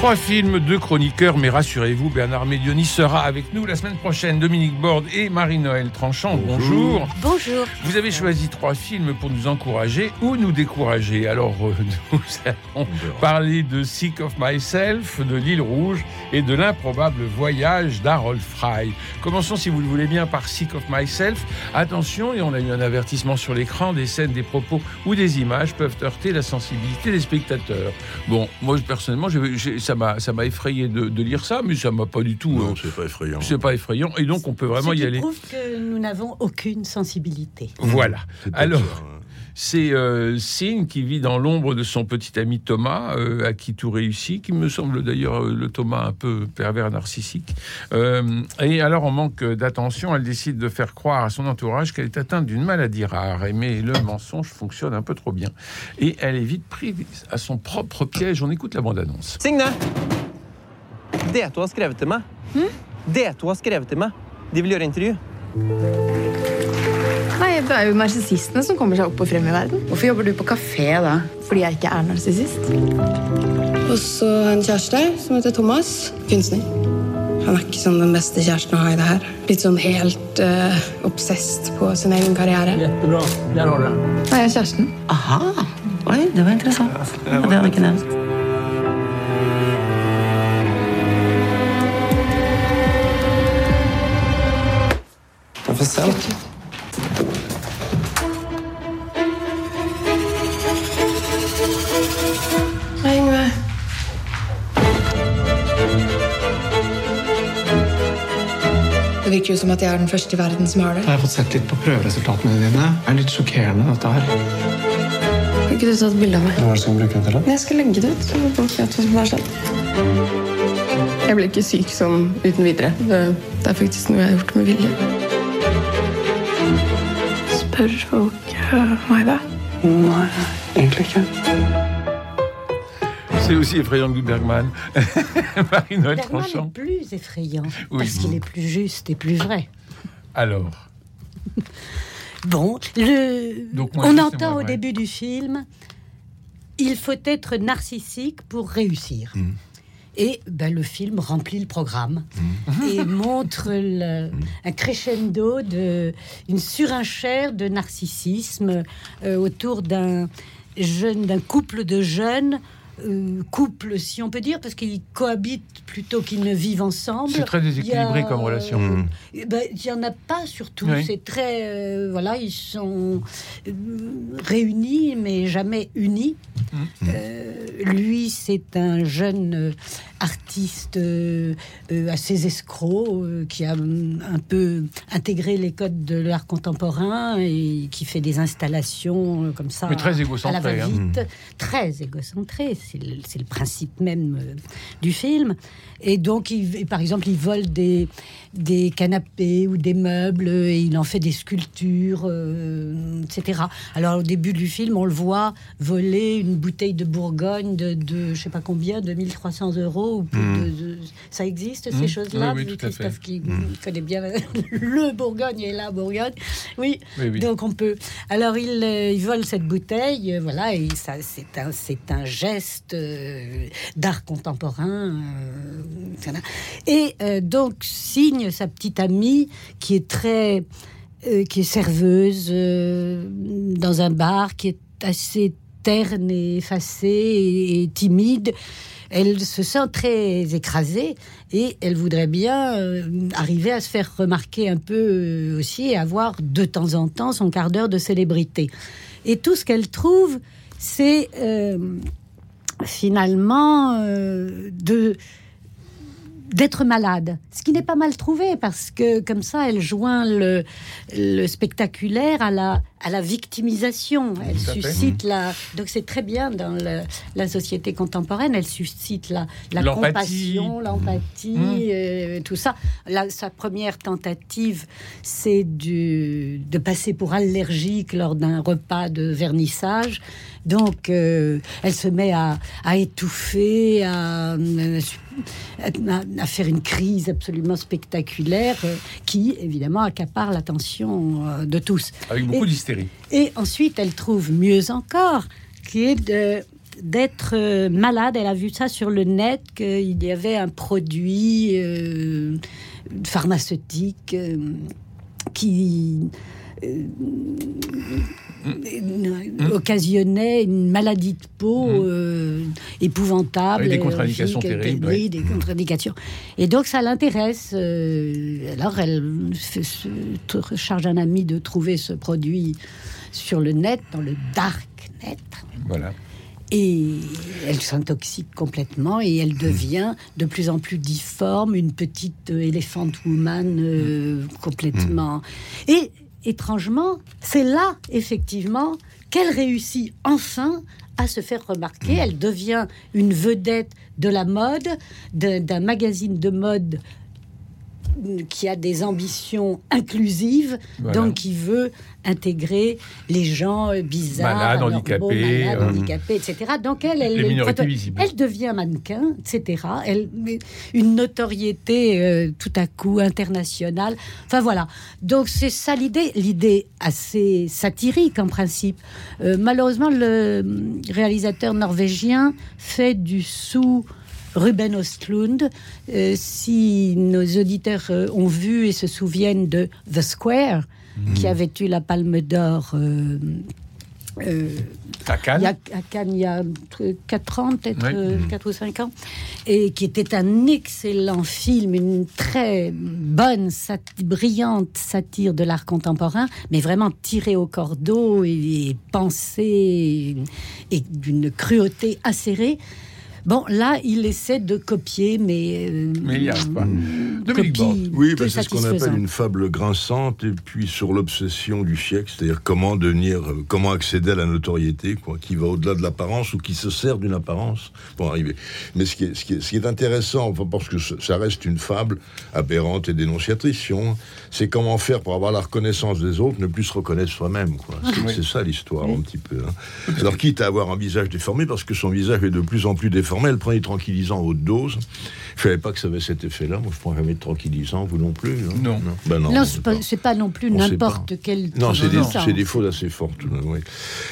Trois films, deux chroniqueurs, mais rassurez-vous, Bernard Médioni sera avec nous la semaine prochaine. Dominique Borde et Marie-Noël Tranchant, bonjour. Bonjour. Vous avez choisi trois films pour nous encourager ou nous décourager. Alors, euh, nous allons parler de Sick of Myself, de L'île Rouge et de l'improbable voyage d'Harold Fry. Commençons, si vous le voulez bien, par Sick of Myself. Attention, et on a eu un avertissement sur l'écran, des scènes, des propos ou des images peuvent heurter la sensibilité des spectateurs. Bon, moi, personnellement, j'ai- j'ai- ça m'a ça m'a effrayé de, de lire ça, mais ça m'a pas du tout. Non, euh, c'est pas effrayant. c'est pas effrayant, et donc on peut vraiment Ce y qui aller. prouve que nous n'avons aucune sensibilité. Voilà. Alors, hein. C'est euh, Sin qui vit dans l'ombre de son petit ami Thomas, euh, à qui tout réussit, qui me semble d'ailleurs euh, le Thomas un peu pervers narcissique. Euh, et alors, en manque d'attention, elle décide de faire croire à son entourage qu'elle est atteinte d'une maladie rare. Et Mais le mensonge fonctionne un peu trop bien. Et elle est vite prise à son propre piège. On écoute la bande-annonce. Signe! Det du har skrevet til meg. Det du har skrevet til meg. De vil gjøre intervju. Nei, Det er jo narsissistene som kommer seg opp og frem i verden. Hvorfor jobber du på kafé da? Fordi jeg ikke er narsissist. Og så en kjæreste som heter Thomas. Kunstner. Han er ikke sånn den beste kjæresten å ha i det her. Litt sånn helt uh, obsesst på sin egen karriere. Jettebra. Der har du det. Nei, jeg er kjæresten. Aha, oi, det var interessant. Det hadde jeg ikke nevnt. Får se. Hei, virker jo som at jeg er den første i verden som har det. Jeg har fått sett litt på prøveresultatene dine. Det er litt sjokkerende, dette her. Kan ikke du ta et bilde av meg? Hva er det som bruker den til? Jeg skal legge det ut, så folk vet hva som har skjedd. Jeg ble ikke syk sånn uten videre. Det, det er faktisk noe jeg har gjort med vilje. Spør folk uh, meg det? Nei, egentlig ikke. C'est aussi effrayant que Bergman. Marie-Noël Bergman Tranchant. Plus effrayant Oui. parce qu'il est plus juste et plus vrai. Alors, Bon, le... Donc, on entend au début du film, il faut être narcissique pour réussir. Mm. Et ben, le film remplit le programme et montre le- un crescendo de une surenchère de narcissisme euh, autour d'un jeune, d'un couple de jeunes. Euh, couple, si on peut dire, parce qu'ils cohabitent plutôt qu'ils ne vivent ensemble. c'est très déséquilibré a, comme relation. Hmm. eh ben, Il n'y en a pas surtout. Oui. C'est très. euh, voilà, ils sont euh, réunis, mais jamais unis. Euh, lui, c'est un jeune artiste assez escroc euh, qui a hum, un peu intégré les codes de l'art contemporain et qui fait des installations euh, comme ça. Mais très à la égocentré. hein. va-vite, très égocentré. C'est le, principe même euh, du film. Et donc, il, et par exemple, il vole des, des canapés ou des meubles et il en fait des sculptures, euh, etc. Alors, au début du film, on le voit voler une bouteille de Bourgogne de, de je sais pas combien, de 1300 euros. Ou plus de- de- ça existe, ces Mm. choses-là Oui, oui, vu tout à fait. Christophe qui connaît bien le Bourgogne et la Bourgogne. Oui, Oui, oui. donc on peut. Alors il, euh, il vole cette bouteille, euh, voilà, et ça c'est un un geste d'art contemporain. euh, Et euh, donc signe sa petite amie qui est très euh, qui est serveuse euh, dans un bar, qui est assez terne et effacée et, et timide. Elle se sent très écrasée et elle voudrait bien arriver à se faire remarquer un peu aussi et avoir de temps en temps son quart d'heure de célébrité. Et tout ce qu'elle trouve, c'est finalement de d'être malade, ce qui n'est pas mal trouvé parce que comme ça, elle joint le, le spectaculaire à la, à la victimisation. Elle suscite la. Donc c'est très bien dans le- la société contemporaine. Elle suscite la, la compassion, l'empathie, Mmh. euh, tout ça. Sa première tentative, c'est de passer pour allergique lors d'un repas de vernissage. Donc, euh, elle se met à, à étouffer, à, à- à faire une crise absolument spectaculaire euh, qui, évidemment, accapare l'attention euh, de tous. Avec beaucoup d'hystérie. et ensuite, elle trouve mieux encore, qui est de d'être malade. Elle a vu ça sur le net, qu'il y avait un produit pharmaceutique qui euh, Mm. occasionnait une maladie de peau euh, épouvantable. Avec des contre-indications allergique, terribles, Oui, des. Et donc ça l'intéresse. euh, alors elle fait se- charge un ami de trouver ce produit sur le net, dans le dark net. Voilà. Et elle s'intoxique complètement et elle devient de plus en plus difforme, une petite euh, elephant woman euh, complètement. Et étrangement, c'est là, effectivement, qu'elle réussit enfin à se faire remarquer. Elle devient une vedette de la mode, d'un magazine de mode qui a des ambitions inclusives, Voilà. donc qui veut intégrer les gens bizarres, Malades, handicapés, euh, etc. Donc elle, elle, elle devient mannequin, etc. Elle, une notoriété euh, tout à coup internationale. Enfin voilà. Donc c'est ça l'idée, l'idée assez satirique en principe. Euh, malheureusement, le hum, réalisateur norvégien fait du sous. Ruben Östlund, Euh, si nos auditeurs euh, ont vu et se souviennent de The Square, qui avait eu la Palme d'Or euh, À Cannes. y a, à Cannes, il y a 4 ans, peut-être Oui. euh, 4 ou 5 ans, et qui était un excellent film, une très bonne, sat- brillante satire de l'art contemporain, mais vraiment tiré au cordeau et, et pensé et d'une cruauté acérée. Bon, là, il essaie de copier, mais. euh, Mais il n'y arrive pas. Copie Dominique Borde. Oui, bah, c'est ce qu'on appelle une fable grinçante, et puis sur l'obsession du siècle, c'est-à-dire comment devenir, euh, comment accéder à la notoriété, quoi, qui va au-delà de l'apparence ou qui se sert d'une apparence pour arriver. Mais ce qui est, ce qui est, ce qui est intéressant, enfin, parce que ça reste une fable aberrante et dénonciatrice, c'est comment faire pour avoir la reconnaissance des autres, ne plus se reconnaître soi-même, quoi. C'est, Oui. ça l'histoire, un petit peu. hein. Alors, quitte à avoir un visage déformé, parce que son visage est de plus en plus déformé, elle prend des tranquillisants à haute dose. Je savais pas que ça avait cet effet-là. Moi, je prends jamais de tranquillisants, vous non plus. hein? Non. Ben non. Non, on c'est sait pas, pas. c'est pas non plus n'importe quel. Non, c'est des, tranquillisant. des fautes assez fortes. Oui.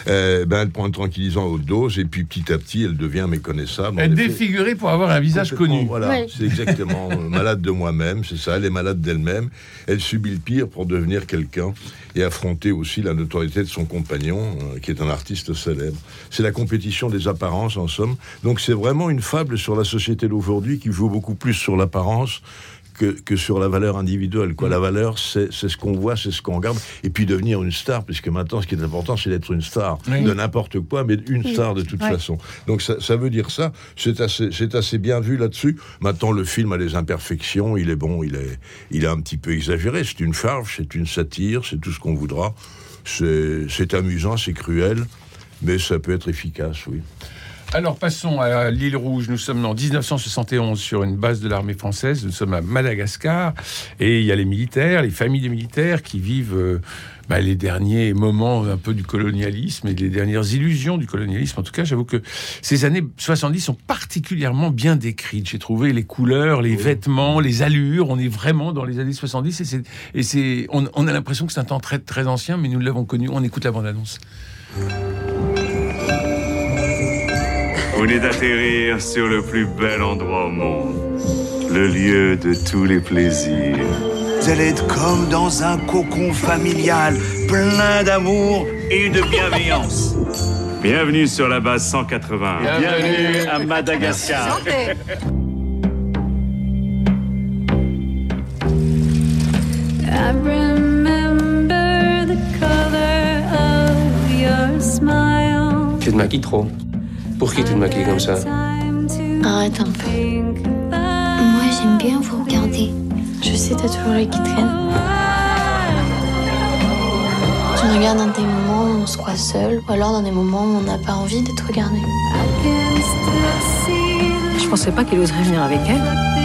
Euh, ben, elle prend un tranquillisant à haute dose et puis petit à petit, elle devient méconnaissable. Elle est défigurée pour avoir un visage connu. Voilà, Ouais. c'est exactement euh, malade de moi-même, c'est ça. Elle est malade d'elle-même. Elle subit le pire pour devenir quelqu'un et affronter aussi la notoriété de son compagnon, euh, qui est un artiste célèbre. C'est la compétition des apparences, en somme. Donc c'est vraiment une fable sur la société d'aujourd'hui qui joue beaucoup plus sur l'apparence que, que sur la valeur individuelle. Quoi. La valeur, c'est ce qu'on voit, c'est ce qu'on regarde. Et puis devenir une star, puisque maintenant, ce qui est important, c'est d'être une star Oui. de n'importe quoi, mais une star de toute façon. Donc ça, ça veut dire ça. C'est assez, bien vu là-dessus. Maintenant, le film a des imperfections. Il est bon, il est, il est un petit peu exagéré. C'est une charge, c'est une satire, c'est tout ce qu'on voudra. C'est amusant, c'est cruel, mais ça peut être efficace, oui. Alors passons à l'île Rouge. Nous sommes en 1971 sur une base de l'armée française. Nous sommes à Madagascar et il y a les militaires, les familles des militaires qui vivent euh, bah, les derniers moments un peu du colonialisme et les dernières illusions du colonialisme. En tout cas, j'avoue que ces années 70 sont particulièrement bien décrites. J'ai trouvé les couleurs, les vêtements, les allures. On est vraiment dans les années 70 et c'est et c'est on, on a l'impression que c'est un temps très très ancien, mais nous l'avons connu. On écoute la bande annonce. Vous venez d'atterrir sur le plus bel endroit au monde, le lieu de tous les plaisirs. Vous allez être comme dans un cocon familial, plein d'amour et de bienveillance. Bienvenue sur la base 180. Bienvenue à Madagascar. I remember the color of your smile. Tu te maquilles trop. Pour qui tu te maquilles comme ça Arrête un peu. Moi, J'aime bien vous regarder. Je sais, t'as toujours l'œil qui traîne. Tu me regardes dans des moments où on se croit seul, ou alors dans des moments où on n'a pas envie d'être regardé. Je pensais pas qu'il oserait venir avec elle.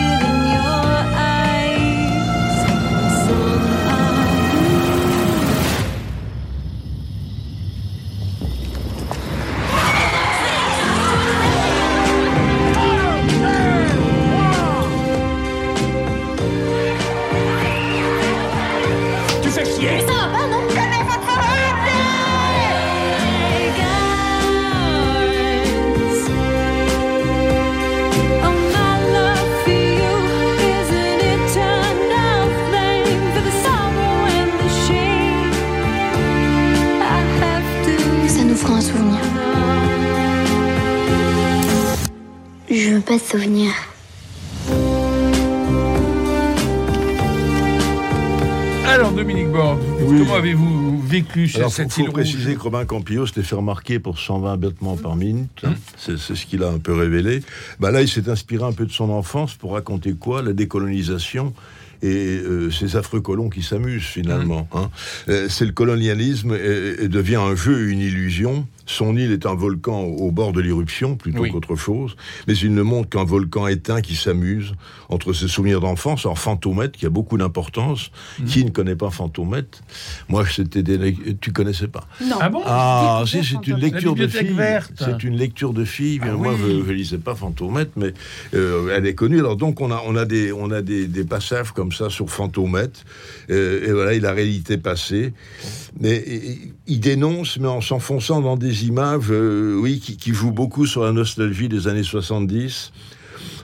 Alors, Dominique Borde, comment avez-vous vécu Alors, cette faut, île faut rouge préciser que Robin Campillo s'était fait remarquer pour 120 bêtements par minute. Hum. hein. C'est ce qu'il a un peu révélé. Bah là, il s'est inspiré un peu de son enfance pour raconter quoi? La décolonisation et euh, ces affreux colons qui s'amusent finalement. Hum. hein. Euh, c'est le colonialisme et, et devient un jeu, une illusion. Son île est un volcan au bord de l'éruption plutôt Oui. qu'autre chose, mais il ne montre qu'un volcan éteint qui s'amuse entre ses souvenirs d'enfance. Alors Fantomètre, qui a beaucoup d'importance. Hum. Qui ne connaît pas Fantomètre Moi, c'était des... tu connaissais pas Non. Ah bon ah, si, c'est une lecture La de verte. C'est une lecture de filles. Ah Moi, oui. je, je lisais pas Fantomètre, mais euh, elle est connue. Alors donc, on a, on a des, on a des, des passages comme ça sur Fantomètre. Euh, et voilà, il a réalité passée. Mais et- il dénonce, mais en s'enfonçant dans des images, euh, oui, qui, qui jouent beaucoup sur la nostalgie des années 70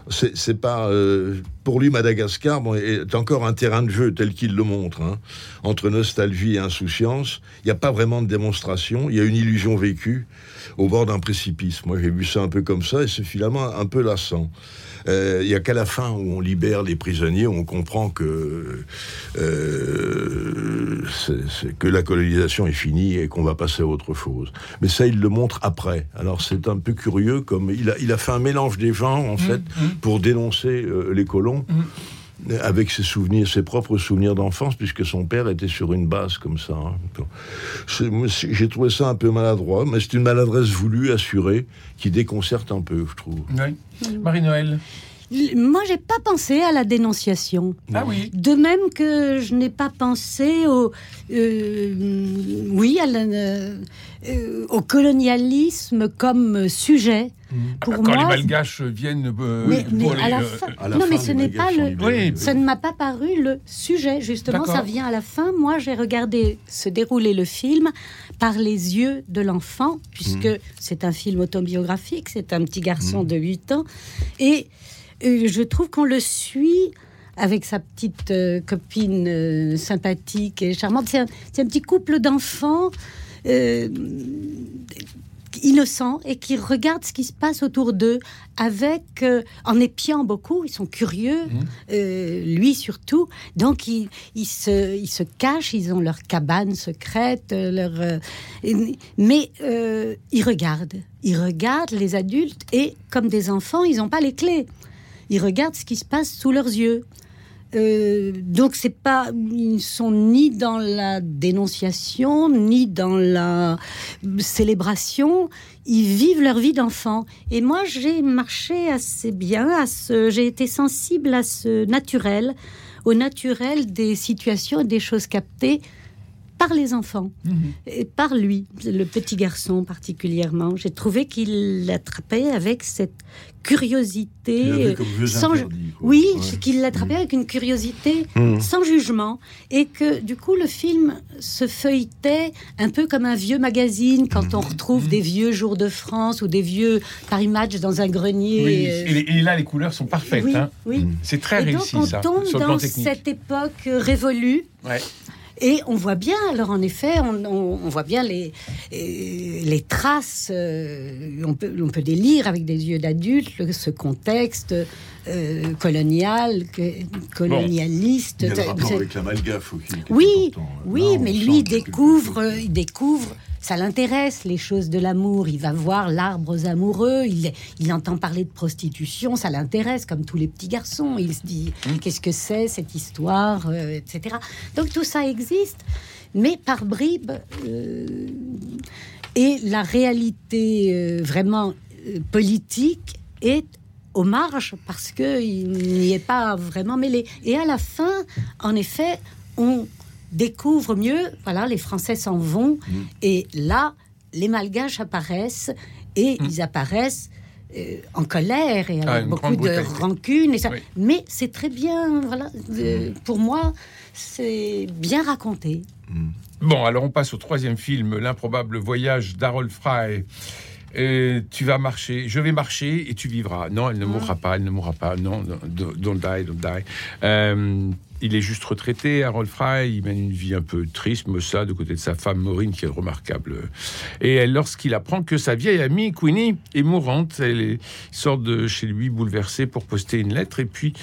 c'est pas euh, pour lui Madagascar est encore un terrain de jeu tel qu'il le montre hein. entre nostalgie et insouciance il n'y a pas vraiment de démonstration il y a une illusion vécue au bord d'un précipice. Moi j'ai vu ça un peu comme ça et c'est finalement un peu lassant. Euh, il y a qu'à la fin où on libère les prisonniers où on comprend que euh, que la colonisation est finie et qu'on va passer à autre chose. Mais ça il le montre après. Alors c'est un peu curieux comme il a, il a fait un mélange des genres en fait pour dénoncer euh, les colons avec ses souvenirs, ses propres souvenirs d'enfance, puisque son père était sur une base comme ça. hein. J'ai trouvé ça un peu maladroit, mais c'est une maladresse voulue, assurée, qui déconcerte un peu, je trouve. Oui. Marie-Noël Moi, j'ai pas pensé à la dénonciation. Ah oui. De même que je n'ai pas pensé au, euh, oui, à la- euh, au colonialisme comme sujet. Pour Quand les moi, Malgaches viennent euh, mais, mais pour les, à la euh, fin, à la non, fin, mais les ce n'est pas le, ça ne m'a pas paru le sujet. Justement, ça vient à la fin. Moi, j'ai regardé se dérouler le film par les yeux de l'enfant, puisque Mm. c'est un film autobiographique. C'est un petit garçon de 8 ans, et euh, je trouve qu'on le suit avec sa petite euh, copine euh, sympathique et charmante. C'est un, c'est un petit couple d'enfants. Innocents et qui regardent ce qui se passe autour d'eux avec euh, en épiant beaucoup. Ils sont curieux euh, lui surtout. Donc ils, ils se ils se cachent ils ont leur cabane secrète euh, leur euh, mais ils regardent. Ils regardent les adultes et comme des enfants ils n'ont pas les clés. Ils regardent ce qui se passe sous leurs yeux euh, donc c'est pas, ils sont ni dans la dénonciation ni dans la célébration. Ils vivent leur vie d'enfant. Et moi, j'ai marché assez bien. À ce, j'ai été sensible à ce naturel, au naturel des situations et des choses captées par les enfants et par lui, le petit garçon particulièrement. J'ai trouvé qu'il l'attrapait avec cette curiosité, Il euh, sans, interdit, oui, Ouais. qu'il l'attrapait avec une curiosité Mm. sans jugement et que du coup le film se feuilletait un peu comme un vieux magazine quand on retrouve des vieux jours de France ou des vieux Paris Match dans un grenier. Oui, euh, et, les- et là, les couleurs sont parfaites. oui, hein. oui. C'est très et donc réussi, on ça, tombe dans cette époque euh, révolue. Ouais. Et on voit bien, alors en effet, on, on- on voit bien les, euh, les traces, euh, on, peut, on peut les lire avec des yeux d'adulte, ce contexte euh, colonial, que- colonialiste. Il y a le rapport avec la est oui, important. oui, Là, on mais lui découvre, il découvre ça l'intéresse les choses de l'amour. Il va voir l'arbre amoureux, il, il entend parler de prostitution, ça l'intéresse comme tous les petits garçons. Il se dit qu'est-ce que c'est cette histoire, euh, etc. Donc tout ça existe, mais par bribes. euh, et la réalité euh, vraiment politique est aux marges parce qu'il n'y est pas vraiment mêlé. Et à la fin, en effet, on découvre mieux, voilà, les Français s'en vont, et là, les Malgaches apparaissent, et ils apparaissent euh, en colère et avec Ah, beaucoup de rancune. Et ça. Oui. Mais c'est très bien, voilà, euh, pour moi, c'est bien raconté. Bon, alors on passe au troisième film, L'improbable voyage d'Harold Fry. Euh, tu vas marcher, je vais marcher et tu vivras. Non, elle ne mourra pas, elle ne mourra pas. Non, don't don't die, don't die. Euh, il est juste retraité, Harold Fry. Il mène une vie un peu triste, maussade, de côté de sa femme Maureen, qui est remarquable. Et lorsqu'il apprend que sa vieille amie Queenie est mourante, elle sort de chez lui bouleversé pour poster une lettre. Et puis,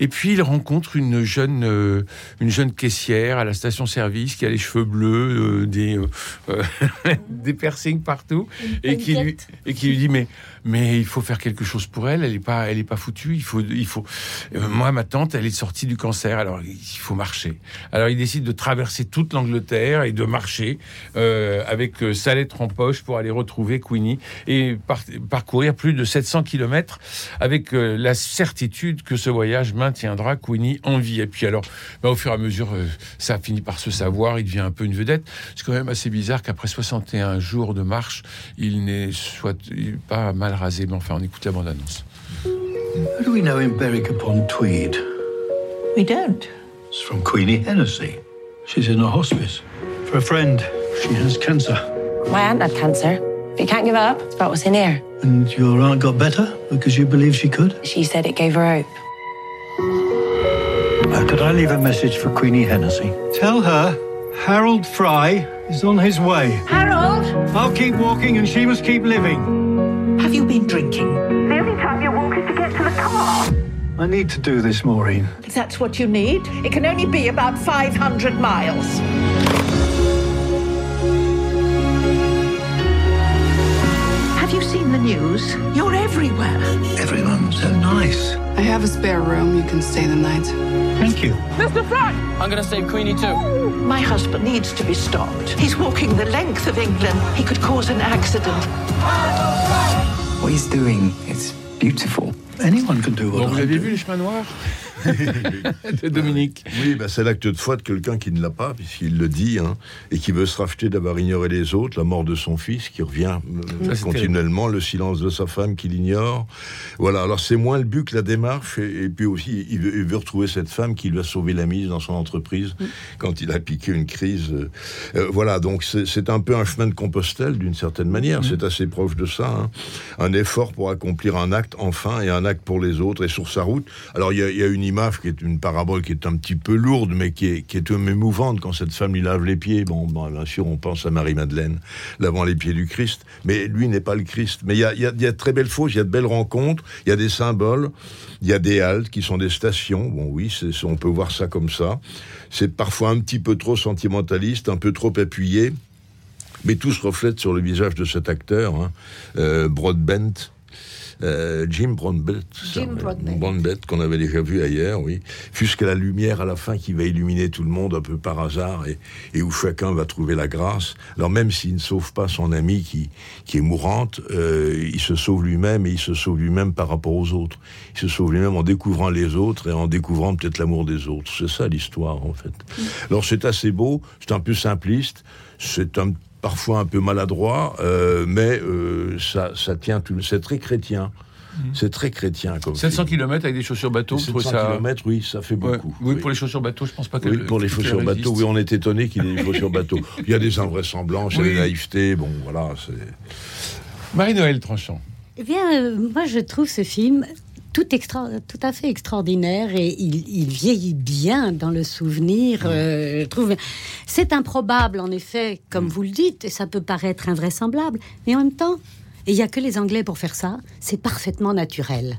et puis il rencontre une jeune, euh, une jeune caissière à la station-service qui a les cheveux bleus, euh, des, euh, euh, des piercings partout, et qui, lui, et qui lui dit mais, mais il faut faire quelque chose pour elle. Elle est pas, elle est pas foutue. Il faut, il faut. Moi, ma tante, elle est sortie du cancer. Alors il faut marcher. Alors il décide de traverser toute l'Angleterre et de marcher avec sa lettre en poche pour aller retrouver Queenie et par- parcourir plus de 700 kilomètres avec la certitude que ce voyage maintiendra Queenie en vie. Et puis alors, bah, au fur et à mesure, euh, ça finit par se savoir, il devient un peu une vedette. C'est quand même assez bizarre qu'après 61 jours de marche, il n'est soit pas mal rasé. Mais enfin, on écoute la bande-annonce. How do we know in Berwick upon Tweed? We don't. It's from Queenie Hennessy. She's in a hospice. For a friend, she has cancer. My aunt had cancer. But you can't give up. It's about what's in here. And your aunt got better because you believe she could? She said it gave her hope. Uh, could I leave a message for Queenie Hennessy? Tell her Harold Fry is on his way. Harold! I'll keep walking and she must keep living. Have you been drinking? The only time you walk is to get to the car. I need to do this, Maureen. If that's what you need, it can only be about 500 miles. News? You're everywhere. Everyone's so nice. I have a spare room. You can stay the night. Thank you. Mr. Fry! I'm gonna save Queenie too. My husband needs to be stopped. He's walking the length of England. He could cause an accident. What he's doing is beautiful. Anyone can do Bon, vous avez vu les chemins noirs de Dominique. Oui, ben, c'est l'acte de foi de quelqu'un qui ne l'a pas, puisqu'il le dit, hein, et qui veut se racheter d'avoir ignoré les autres, la mort de son fils qui revient euh, Ça, continuellement, le silence de sa femme qui l'ignore. Voilà, alors c'est moins le but que la démarche, et, et puis aussi, il veut, il veut retrouver cette femme qui lui a sauvé la mise dans son entreprise quand il a piqué une crise. euh, euh, voilà, donc c'est un peu un chemin de Compostelle d'une certaine manière, c'est assez proche de ça. hein. Un effort pour accomplir un acte enfin et un acte pour les autres et sur sa route. Alors il y, y a une qui est une parabole qui est un petit peu lourde, mais qui est, qui est même émouvante quand cette femme lui lave les pieds. Bon, bon, bien sûr, on pense à Marie-Madeleine lavant les pieds du Christ, mais lui n'est pas le Christ. Mais il y a, y y a de très belles choses, il y a de belles rencontres, il y a des symboles, il y a des haltes qui sont des stations. Bon, oui, on peut voir ça comme ça. C'est parfois un petit peu trop sentimentaliste, un peu trop appuyé. Mais tout se reflète sur le visage de cet acteur, hein, euh, Broadbent. Euh, Jim. Broadbent, qu'on avait déjà vu ailleurs, oui. Jusqu'à la lumière à la fin qui va illuminer tout le monde un peu par hasard et, et où chacun va trouver la grâce. Alors même s'il ne sauve pas son amie qui, qui est mourante, euh, il se sauve lui-même et il se sauve lui-même par rapport aux autres. Il se sauve lui-même en découvrant les autres et en découvrant peut-être l'amour des autres. C'est ça l'histoire en fait. Alors c'est assez beau, c'est un peu simpliste, c'est un parfois un peu maladroit, euh, mais euh, ça, ça tient tout. C'est très chrétien. C'est très chrétien comme 700 km avec des chaussures bateau, vous 700 trouvez ça km, oui, ça fait Ouais. beaucoup. Oui, pour les chaussures bateau, je pense pas que Oui, pour les chaussures bateau, oui, on est étonné qu'il y ait des chaussures bateau. Il y a des invraisemblances, il y a des naïvetés, bon, voilà. Marie-Noël Tranchant. Eh bien, euh, moi, je trouve ce film tout, extra, tout à fait extraordinaire et il, il vieillit bien dans le souvenir. euh, je trouve c'est improbable en effet, comme vous le dites, et ça peut paraître invraisemblable, mais en même temps. Il n'y a que les Anglais pour faire ça. C'est parfaitement naturel.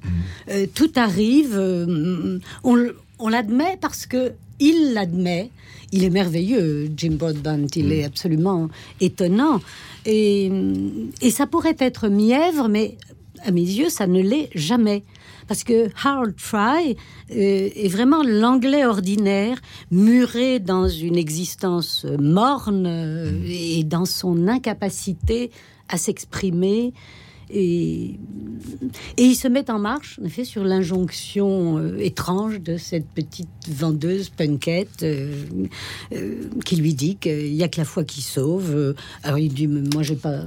Euh, tout arrive, euh, on, l'admet parce que il l'admet. Il est merveilleux, Jim Broadbent. Il est absolument étonnant. Et, et ça pourrait être mièvre, mais à mes yeux, ça ne l'est jamais. Parce que Harold Fry euh, est vraiment l'anglais ordinaire, muré dans une existence morne euh, et dans son incapacité à s'exprimer. Et, et il se met en marche, en effet, sur l'injonction euh, étrange de cette petite vendeuse punkette euh, euh, qui lui dit qu'il n'y a que la foi qui sauve. Alors il dit, moi, pas,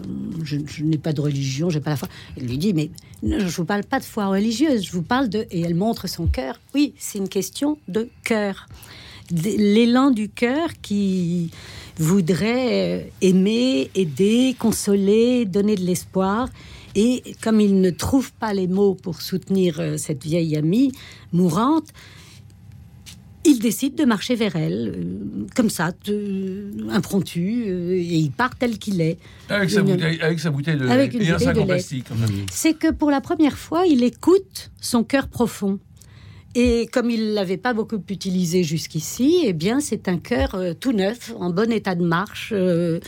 je, n'ai pas de religion, j'ai pas la foi. Il lui dit, mais je vous parle pas de foi religieuse, je vous parle de... Et elle montre son cœur. Oui, c'est une question de cœur. L'élan du cœur qui voudrait aimer, aider, consoler, donner de l'espoir. Et comme il ne trouve pas les mots pour soutenir euh, cette vieille amie mourante, il décide de marcher vers elle, euh, comme ça, de- impromptu, euh, et il part tel qu'il est. Avec sa Une- bouteille, avec sa bouteille de Avec lait une et un bouteille sac en plastique. C'est que pour la première fois, il écoute son cœur profond. Et comme il l'avait pas beaucoup utilisé jusqu'ici, eh bien, c'est un cœur euh, tout neuf, en bon état de marche, euh,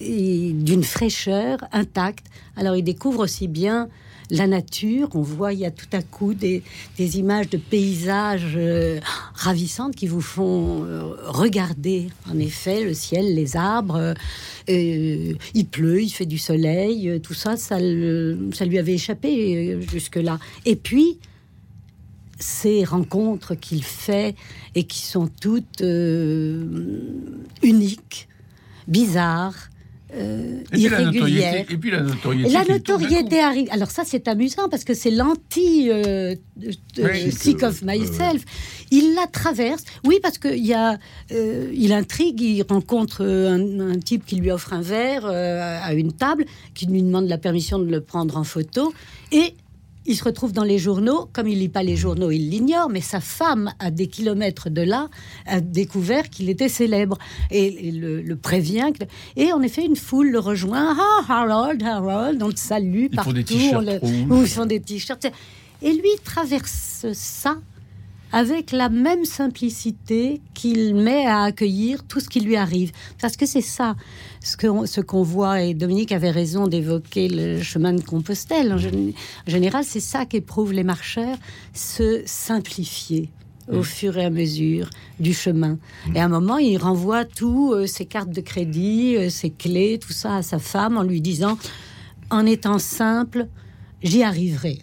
d'une fraîcheur intacte. Alors, il découvre aussi bien la nature. On voit, il y a tout à coup des, images de paysages euh, ravissantes qui vous font euh, regarder, en effet, le ciel, les arbres. euh, euh, il pleut, il fait du soleil, tout ça, ça, lui avait échappé jusque-là. Et puis, ces rencontres qu'il fait et qui sont toutes uniques, bizarres, euh, Et puis, notoriété, et puis la notoriété. La arrive. Alors ça, c'est amusant parce que c'est l'anti euh, de- Oui. Sick of Myself. Il la traverse. Oui, parce qu'il y a, euh, il intrigue, il rencontre euh, un, un type qui lui offre un verre euh, à une table, qui lui demande la permission de le prendre en photo, et il se retrouve dans les journaux. Comme il lit pas les journaux, il l'ignore, mais sa femme, à des kilomètres de là, a découvert qu'il était célèbre et, le, le prévient. Et en effet, une foule le rejoint. Ah, Harold, Harold, on le salue Ils font partout. des t-shirts on le- ou ils font des t-shirts. Et lui traverse ça avec la même simplicité qu'il met à accueillir tout ce qui lui arrive. Parce que c'est ça, ce qu'on ce qu'on voit, et Dominique avait raison d'évoquer le chemin de Compostelle. En, gén- en général, c'est ça qu'éprouvent les marcheurs, se simplifier au fur et à mesure du chemin. Et à un moment, il renvoie tout, euh, ses cartes de crédit, euh, ses clés, tout ça à sa femme en lui disant, en étant simple, j'y arriverai.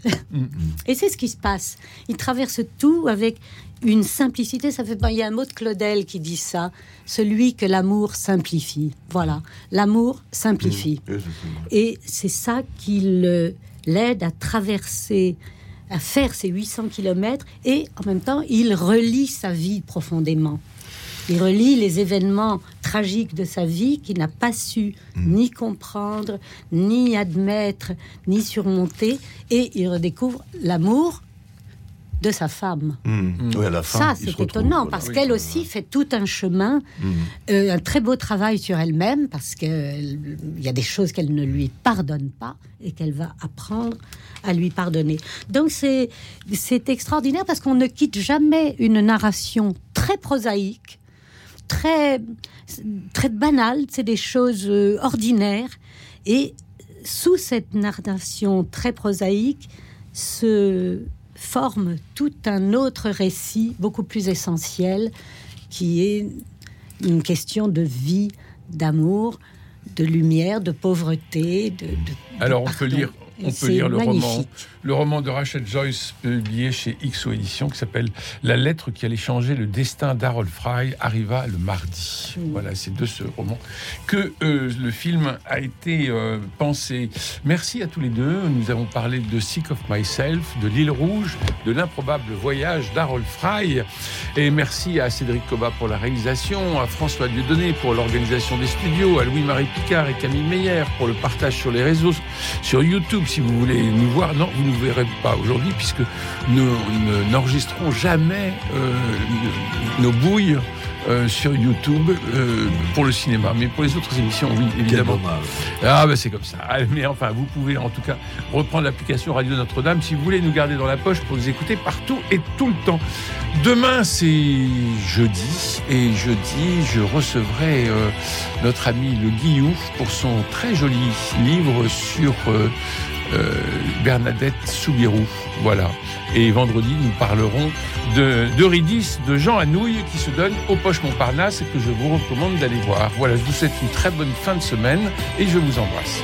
Et c'est ce qui se passe. Il traverse tout avec une simplicité. Ça fait pas. Il y a un mot de Claudel qui dit ça. Celui que l'amour simplifie. Voilà. L'amour simplifie. Et c'est ça qui le- l'aide à traverser, à faire ces 800 kilomètres. Et en même temps, il relie sa vie profondément. Il relie les événements tragiques de sa vie qu'il n'a pas su ni comprendre, ni admettre, ni surmonter. Et il redécouvre l'amour de sa femme. Mmh. Oui, à la fin, Ça, c'est étonnant parce qu'elle aussi fait tout un chemin, Mmh. euh, un très beau travail sur elle-même parce qu'il y a des choses qu'elle ne lui pardonne pas et qu'elle va apprendre à lui pardonner. Donc c'est c'est extraordinaire parce qu'on ne quitte jamais une narration très prosaïque, très très banale, c'est des choses euh, ordinaires. Et sous cette narration très prosaïque se forme tout un autre récit beaucoup plus essentiel qui est une question de vie, d'amour, de lumière, de pauvreté, de, de- de Alors on peut lire, on peut lire le roman, le roman de Rachel Joyce publié chez XO Éditions qui s'appelle La lettre qui allait changer le destin d'Harold Fry arriva le mardi. Voilà, c'est de ce roman que euh, le film a été euh, pensé. Merci à tous les deux. Nous avons parlé de Sick of Myself, de l'île Rouge, de l'improbable voyage d'Harold Fry. Et merci à Cédric Coba pour la réalisation, à François Dieudonné pour l'organisation des studios, à Louis-Marie Picard et Camille Meyer pour le partage sur les réseaux, sur YouTube si vous voulez nous voir. Non, vous ne nous verrez pas aujourd'hui puisque nous ne- n'enregistrons jamais euh, nos bouilles euh, sur YouTube euh, pour le cinéma. Mais pour les autres émissions, oui, évidemment. Ah, ben c'est comme ça. Ah, Mais enfin, vous pouvez en tout cas reprendre l'application Radio Notre-Dame si vous voulez nous garder dans la poche pour nous écouter partout et tout le temps. Demain, c'est jeudi. Et jeudi, je recevrai euh, notre ami le Guillouf pour son très joli livre sur euh, Bernadette Soubirou. Voilà. Et vendredi, nous parlerons de d'Eurydice de Jean Anouilh qui se donne aux poches Montparnasse et que je vous recommande d'aller voir. Voilà, je vous souhaite une très bonne fin de semaine et je vous embrasse.